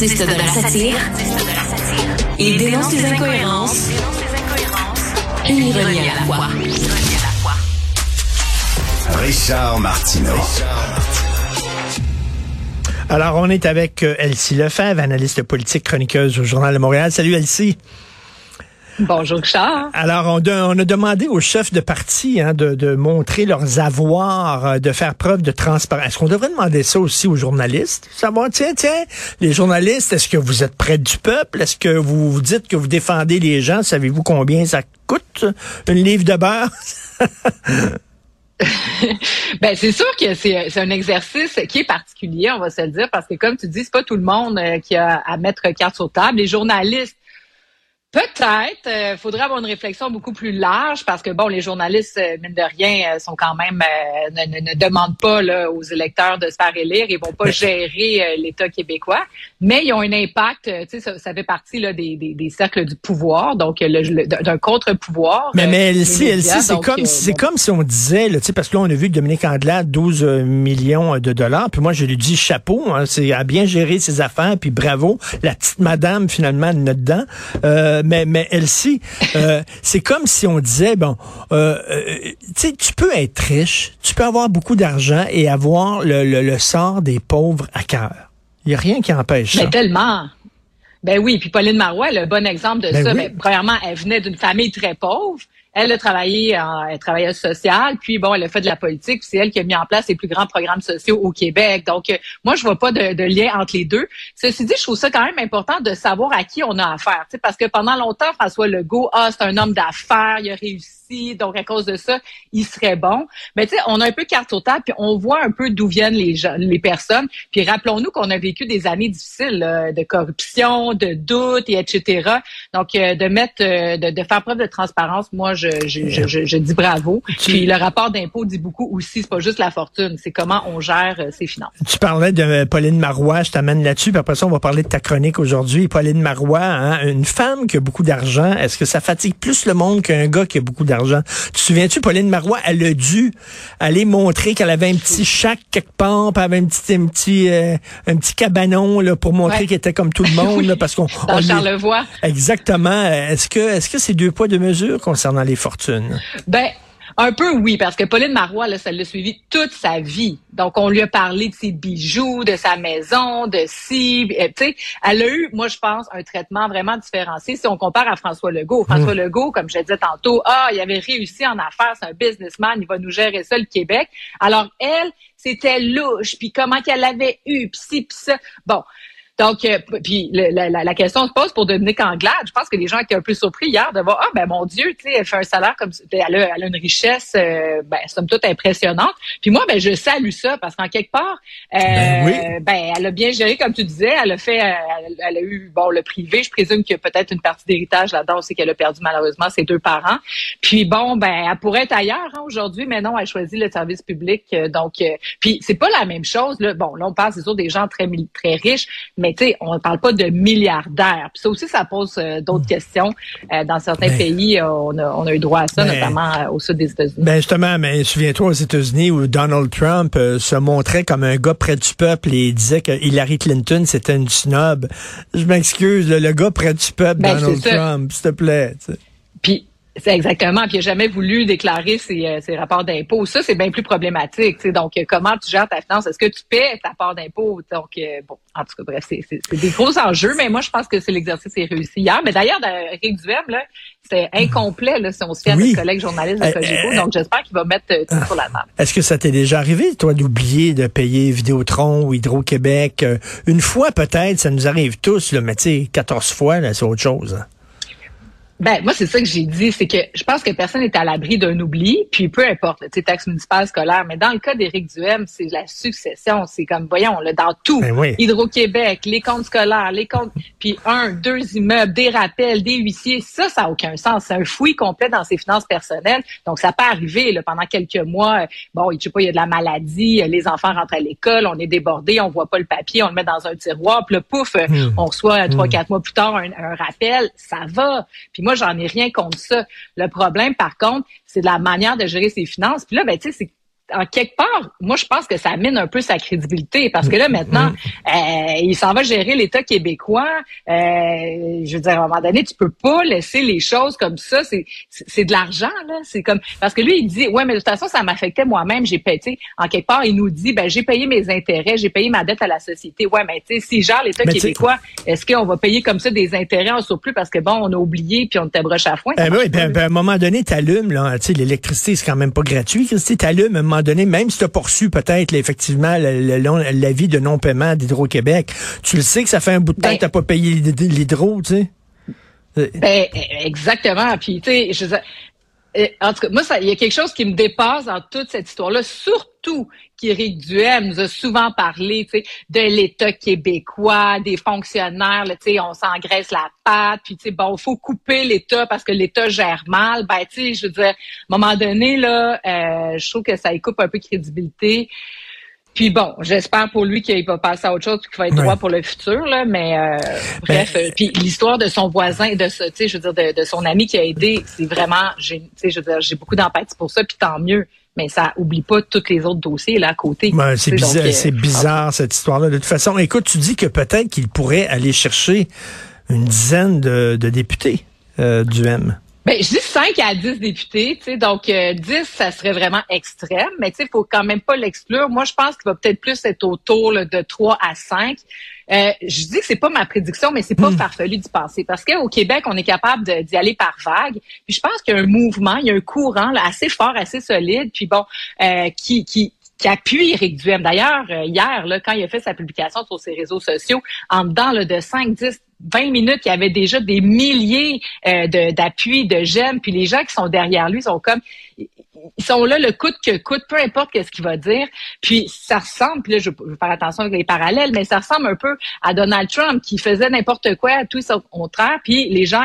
Artiste de la satire, il dénonce les incohérences et ironie à la fois. Richard Martineau. Alors, on est avec euh, Elsie Lefebvre, analyste politique, chroniqueuse au Journal de Montréal. Salut Elsie. Bonjour, Richard. Alors, on, de- on a demandé aux chefs de parti hein, de, de montrer leurs avoirs, euh, de faire preuve de transparence. Est-ce qu'on devrait demander ça aussi aux journalistes? Savoir, tiens, tiens, les journalistes, est-ce que vous êtes près du peuple? Est-ce que vous vous dites que vous défendez les gens? Savez-vous combien ça coûte, une livre de beurre? Ben c'est sûr que c'est c'est un exercice qui est particulier, on va se le dire, parce que comme tu dis, c'est pas tout le monde euh, qui a à mettre carte sur table. Les journalistes, peut-être, euh, faudrait avoir une réflexion beaucoup plus large, parce que bon, les journalistes, euh, mine de rien, euh, sont quand même euh, ne, ne- ne demandent pas là, aux électeurs de se faire élire, ils vont pas gérer euh, l'État québécois, mais ils ont un impact. Tu sais, ça, ça fait partie là des, des, des cercles du pouvoir, donc le- le- d'un contre-pouvoir. Mais, mais Elsie, médias. Elsie, c'est comme, c'est bon. comme si on disait, là, tu sais, parce que là, on a vu que Dominique Andelade, 12 euh, millions de dollars, puis moi, je lui dis chapeau, hein, c'est à bien gérer ses affaires, puis bravo, la petite madame, finalement, en a dedans. Euh, mais, mais Elsie, euh, c'est comme si on disait, bon, euh, euh, tu sais, tu peux être riche, tu peux avoir beaucoup d'argent et avoir le, le, le sort des pauvres à cœur. Il n'y a rien qui empêche ça. Mais tellement. Ben oui, puis Pauline Marois, le bon exemple de Ben ça. oui. Ben, premièrement, elle venait d'une famille très pauvre. Elle a travaillé en elle travailleuse sociale, puis bon, elle a fait de la politique, puis c'est elle qui a mis en place les plus grands programmes sociaux au Québec. Donc, euh, moi, je vois pas de, lien entre les deux. Ceci dit, je trouve ça quand même important de savoir à qui on a affaire, parce que pendant longtemps, François Legault, ah, c'est un homme d'affaires, il a réussi, donc à cause de ça, il serait bon. Mais tu sais, on a un peu carte au table, puis on voit un peu d'où viennent les gens, les personnes. Puis rappelons-nous qu'on a vécu des années difficiles de corruption, de doute, et etc. Donc, euh, de mettre, euh, de, de faire preuve de transparence, moi, je, je, je, je, je dis bravo. Tu- Puis le rapport d'impôt dit beaucoup aussi. C'est pas juste la fortune, c'est comment on gère euh, ses finances. Tu parlais de euh, Pauline Marois, je t'amène là-dessus, puis après ça, on va parler de ta chronique aujourd'hui. Pauline Marois, hein, une femme qui a beaucoup d'argent, est-ce que ça fatigue plus le monde qu'un gars qui a beaucoup d'argent? Tu te souviens-tu, Pauline Marois, elle a dû aller montrer qu'elle avait un petit chac quelque part, puis elle avait un petit, un petit, euh, un petit cabanon là, pour montrer Ouais. qu'elle était comme tout le monde, Oui. là, parce qu'on... Dans on lui- Charlevoix. Exactement. Est-ce que, est-ce que c'est deux poids, deux mesures concernant les fortunes? Ben, un peu oui, parce que Pauline Marois, là, ça l'a suivi toute sa vie. Donc, on lui a parlé de ses bijoux, de sa maison, de si, tu sais, elle a eu, moi, je pense, un traitement vraiment différencié si on compare à François Legault. François Legault, comme je disais tantôt, ah, il avait réussi en affaires, c'est un businessman, il va nous gérer ça, le Québec. Alors, elle, c'était louche, puis comment qu'elle avait eu, puis ci, puis ça. Bon. Donc, euh, puis le- la, la- la question se pose pour Dominique Anglade. Je pense que les gens étaient un peu surpris hier de voir, ah ben mon Dieu, tu sais, elle fait un salaire comme elle a, elle a une richesse, euh, ben somme toute impressionnante. Puis moi, ben je salue ça parce qu'en quelque part, euh, Ben oui. ben elle a bien géré comme tu disais. Elle a fait, euh, elle, elle a eu bon le privé. Je présume qu'il y a peut-être une partie d'héritage là-dedans aussi qu'elle a perdu malheureusement ses deux parents. Puis bon, ben elle pourrait être ailleurs hein, aujourd'hui, mais non, elle choisit le service public. euh, donc, euh, puis c'est pas la même chose. Là. Bon, là on parle c'est sûr des gens très très riches, mais tu sais, on ne parle pas de milliardaires. Puis ça aussi, ça pose euh, d'autres questions. Euh, dans certains Ben- pays, euh, on, a, on a eu droit à ça, Ben- notamment euh, au sud des États-Unis. Ben justement, mais souviens-toi aux États-Unis où Donald Trump se montrait comme un gars près du peuple et disait que Hillary Clinton c'était une snob. Je m'excuse, le, le gars près du peuple, Ben, Donald. Trump, s'il te plaît. C'est exactement. Puis il n'a jamais voulu déclarer ses, euh, ses rapports d'impôts. Ça, c'est bien plus problématique. tu sais. Donc, euh, comment tu gères ta finance? Est-ce que tu paies ta part d'impôt? Donc, euh, bon, en tout cas, bref, c'est c'est- c'est des gros enjeux, mais moi, je pense que c'est l'exercice qui est réussi hier. Mais d'ailleurs, Eric Duhem, là, c'était incomplet là, si on se fie à Oui. notre collègue journaliste de Cogeco. euh, Donc, j'espère qu'il va mettre euh, tout sur la table. Est-ce que ça t'est déjà arrivé, toi, d'oublier de payer Vidéotron ou Hydro-Québec? Une fois peut-être, ça nous arrive tous, là, mais tu sais, 14 fois, c'est autre chose. hein. Ben, moi, c'est ça que j'ai dit, c'est que je pense que personne n'est à l'abri d'un oubli, puis peu importe, tu sais, taxe municipale, scolaire, mais dans le cas d'Éric Duhem, c'est la succession, c'est comme, voyons, là, dans tout, Ben oui. Hydro-Québec, les comptes scolaires, les comptes, puis un, deux immeubles, des rappels, des huissiers, ça, ça n'a aucun sens, c'est un fouillis complet dans ses finances personnelles, donc ça peut arriver, là, pendant quelques mois, euh, bon, je sais pas, il y a de la maladie, euh, les enfants rentrent à l'école, on est débordé, on voit pas le papier, on le met dans un tiroir, puis là, pouf, euh, Hmm. on reçoit trois, quatre mois plus tard un, un rappel, ça va. Puis moi, j'en ai rien contre ça. Le problème, par contre, c'est de la manière de gérer ses finances. Puis là, ben, tu sais, c'est en quelque part, moi, je pense que ça mine un peu sa crédibilité parce que là, maintenant, euh, il s'en va gérer l'État québécois. Euh, je veux dire, à un moment donné, tu peux pas laisser les choses comme ça. C'est, c'est de l'argent, là. C'est comme, parce que lui, il dit, ouais, mais de toute façon, ça m'affectait moi-même. J'ai payé, en quelque part, il nous dit, ben, j'ai payé mes intérêts, j'ai payé ma dette à la société. Ouais, mais tu sais, si genre l'État québécois, est-ce qu'on va payer comme ça des intérêts en surplus parce que bon, on a oublié puis on était broche à foin? Eh oui, ben, ben, à un moment donné, t'allumes, là. Tu sais, l'électricité, c'est quand même pas gratuit. Tu un moment donné, même si tu as poursu peut-être effectivement l'avis de non-paiement d'Hydro-Québec, tu le sais que ça fait un bout de temps ben que tu n'as pas payé l'hydro, tu sais. Ben, exactement. Puis, tu sais, en tout cas, moi, il y a quelque chose qui me dépasse dans toute cette histoire-là, surtout qu'Éric Duhem nous a souvent parlé, de l'État québécois, des fonctionnaires, tu on s'engraisse la patte, puis bon, faut couper l'État parce que l'État gère mal. Ben, je veux dire, à un moment donné, là, euh, je trouve que ça y coupe un peu de crédibilité. Puis bon, j'espère pour lui qu'il va passer à autre chose, qu'il va être droit pour le futur, là. Mais euh, bref, euh, puis l'histoire de son voisin, de ce, tu sais, je veux dire, de, son ami qui a aidé, c'est vraiment, j'ai, tu sais, je veux dire, j'ai beaucoup d'empathie pour ça, puis tant mieux. Mais ça oublie pas tous les autres dossiers là à côté. Ben, c'est bizarre, euh, c'est bizarre cette histoire-là. De toute façon, écoute, tu dis que peut-être qu'il pourrait aller chercher une dizaine de, députés du M. Ben, je dis 5 à 10 députés, tu sais, donc euh, 10, ça serait vraiment extrême, mais tu sais, il faut quand même pas l'exclure. Moi, je pense qu'il va peut-être plus être autour de 3 à 5. Euh, je dis que c'est pas ma prédiction, mais c'est pas hmm. farfelu d'y penser. Parce qu'au Québec, on est capable d'y aller par vague. Puis je pense qu'il y a un mouvement, il y a un courant là, assez fort, assez solide, puis bon, euh, qui, qui, qui appuie Éric Duhem. D'ailleurs, euh, hier, là, quand il a fait sa publication sur ses réseaux sociaux, en dedans là, de 5, 10, 20 minutes, il y avait déjà des milliers euh, d'appuis, de, j'aime, puis les gens qui sont derrière lui sont comme ils sont là le coûte que coûte, peu importe qu'est-ce qu'il va dire. Puis ça ressemble, puis là je, vais faire attention avec les parallèles, mais ça ressemble un peu à Donald Trump qui faisait n'importe quoi, tout au contraire, puis les gens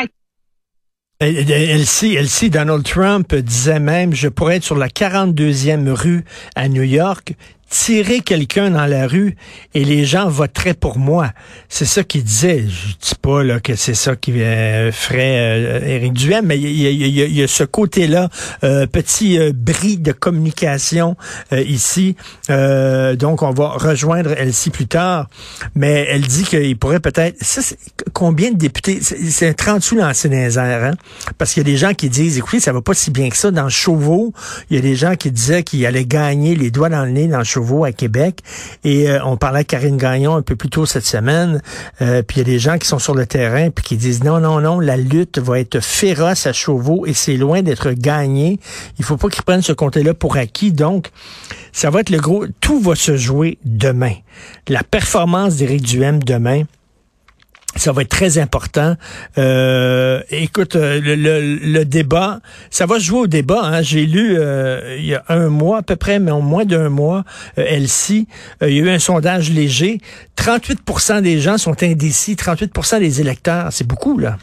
Elsie, Elsie, Donald Trump disait même, je pourrais être sur la 42e rue à New York, tirer quelqu'un dans la rue et les gens voteraient pour moi. C'est ça qu'il disait. Je dis pas là, que c'est ça qui euh, ferait euh, Éric mais il y a, ce côté-là, euh, petit bris de communication ici. donc, on va rejoindre Elsie plus tard, mais elle dit qu'il pourrait peut-être... combien de députés? C'est un 30 sous dans hein? Parce qu'il y a des gens qui disent, écoutez, ça va pas si bien que ça. Dans Chauveau, il y a des gens qui disaient qu'il allait gagner les doigts dans le nez dans Chauveau à Québec. Et euh, on parlait à Karine Gagnon un peu plus tôt cette semaine. Euh, puis il y a des gens qui sont sur le terrain puis qui disent non, non, non, la lutte va être féroce à Chauveau et c'est loin d'être gagné. Il faut pas qu'ils prennent ce comté-là pour acquis. Donc, ça va être le gros. Tout va se jouer demain. La performance d'Éric Duhem demain ça va être très important. Euh, écoute, euh, le, débat, ça va jouer au débat. Hein. J'ai lu euh, il y a un mois à peu près, mais en moins d'un mois, euh, Elsie, il y a eu un sondage léger. 38% des gens sont indécis, 38% des électeurs. C'est beaucoup, là.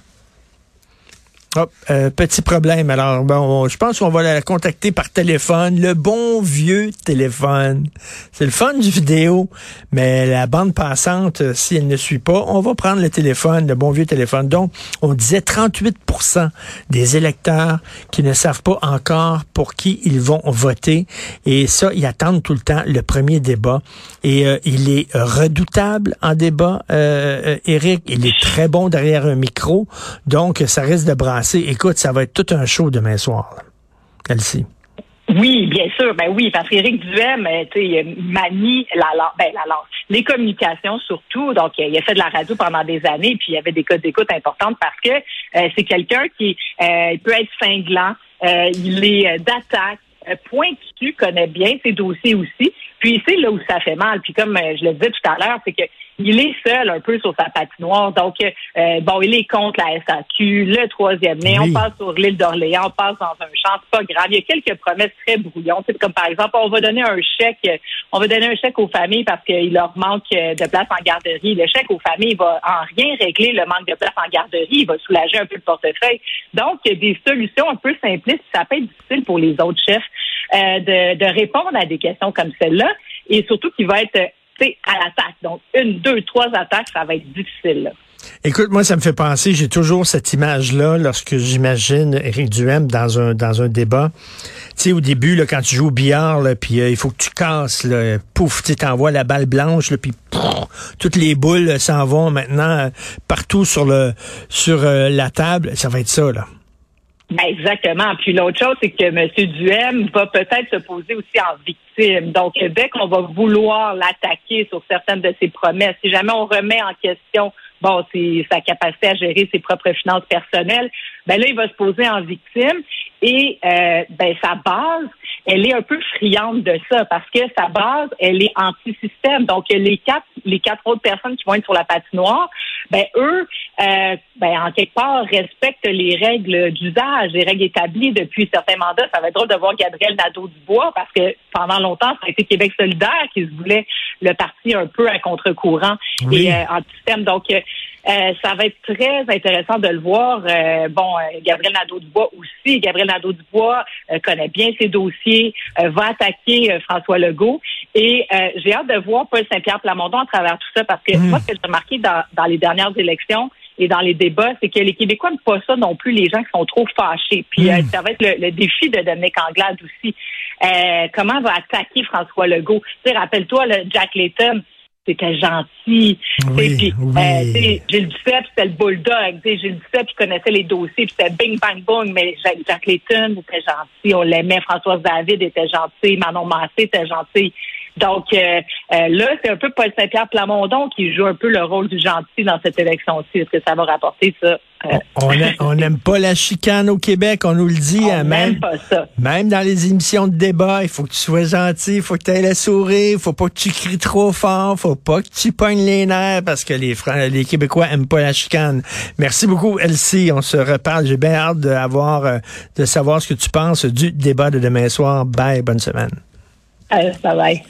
Oh, petit problème. Alors, bon, je pense qu'on va la contacter par téléphone. Le bon vieux téléphone. C'est le fun du vidéo, mais la bande passante, euh, si elle ne suit pas, on va prendre le téléphone, le bon vieux téléphone. Donc, on disait 38% des électeurs qui ne savent pas encore pour qui ils vont voter. Et ça, ils attendent tout le temps le premier débat. Et euh, il est redoutable en débat, euh, Eric. Il est très bon derrière un micro. Donc, ça risque de Écoute, ça va être tout un show demain soir. Elsie. Oui, bien sûr, ben oui, parce qu'Éric Duhem, euh, tu manie la langue, ben la les communications surtout. Donc, il a fait de la radio pendant des années, puis il y avait des codes d'écoute importantes parce que euh, c'est quelqu'un qui euh, peut être cinglant, il est d'attaque, pointu, connaît bien ses dossiers aussi. Puis c'est là où ça fait mal. Puis comme je le disais tout à l'heure, c'est que il est seul un peu sur sa patinoire. Donc, euh, bon, il est contre la SAQ, le troisième nez. On passe sur l'île d'Orléans, on passe dans un champ, c'est pas grave. Il y a quelques promesses très brouillons. Comme par exemple, on va donner un chèque, on va donner un chèque aux familles parce qu'il leur manque de place en garderie. Le chèque aux familles va en rien régler le manque de place en garderie. Il va soulager un peu le portefeuille. Donc, il y a des solutions un peu simplistes. Ça peut être difficile pour les autres chefs euh, de, de répondre à des questions comme celle-là. Et surtout, qui va être à l'attaque. Donc, une, deux, trois attaques, ça va être difficile. Écoute, moi, ça me fait penser, j'ai toujours cette image-là lorsque j'imagine Éric Duhem dans un dans un débat. Tu sais, au début, là, quand tu joues au billard, puis euh, il faut que tu casses, là, pouf, tu t'envoies la balle blanche, puis toutes les boules s'en vont maintenant euh, partout sur le sur euh, la table. Ça va être ça, là. Ben exactement. Puis l'autre chose, c'est que M. Duhem va peut-être se poser aussi en victime. Donc, dès qu'on va vouloir l'attaquer sur certaines de ses promesses, si jamais on remet en question bon, sa capacité à gérer ses propres finances personnelles, ben là, il va se poser en victime et euh, ben sa base, elle est un peu friande de ça parce que sa base, elle est anti-système. Donc les quatre, les quatre autres personnes qui vont être sur la patinoire, ben eux, euh, ben en quelque part respectent les règles d'usage, les règles établies depuis certains mandats. Ça va être drôle de voir Gabriel Nadeau-Dubois parce que pendant longtemps, ça a été Québec solidaire qui se voulait le parti un peu à contre-courant et euh, anti-système. Donc euh, ça va être très intéressant de le voir. Euh, bon, euh, Gabriel Nadeau-Dubois aussi. Gabriel Nadeau-Dubois connaît bien ses dossiers, va attaquer François Legault. Et j'ai hâte de voir Paul Saint-Pierre Plamondon à travers tout ça parce que hmm. moi, ce que j'ai remarqué dans, dans les dernières élections, et dans les débats, c'est que les Québécois n'aiment pas ça non plus, les gens qui sont trop fâchés. Puis hmm. ça va être le, défi de Dominique Anglade aussi. comment va attaquer François Legault? Tu sais, rappelle-toi, le Jack Layton, c'était gentil. Oui, puis, oui. Euh, Gilles Duceppe, c'était le bulldog. Gilles Duceppe, il connaissait les dossiers, puis c'était bing, bang, boom. Mais Jacques, Jacques Layton était gentil. On l'aimait. Françoise David était gentil. Manon Massé était gentil. Donc euh, euh, là, c'est un peu Paul Saint-Pierre Plamondon qui joue un peu le rôle du gentil dans cette élection-ci. Est-ce que ça va rapporter ça? Euh, on n'aime pas la chicane au Québec, on nous le dit. On hein, même, pas ça. même dans les émissions de débat, il faut que tu sois gentil, il faut que tu aies la souris, il faut pas que tu cries trop fort, faut pas que tu pognes les nerfs parce que les, les Québécois aiment pas la chicane. Merci beaucoup, Elsie. On se reparle. J'ai bien hâte de, de savoir ce que tu penses du débat de demain soir. Bye, bonne semaine. Uh, bye bye.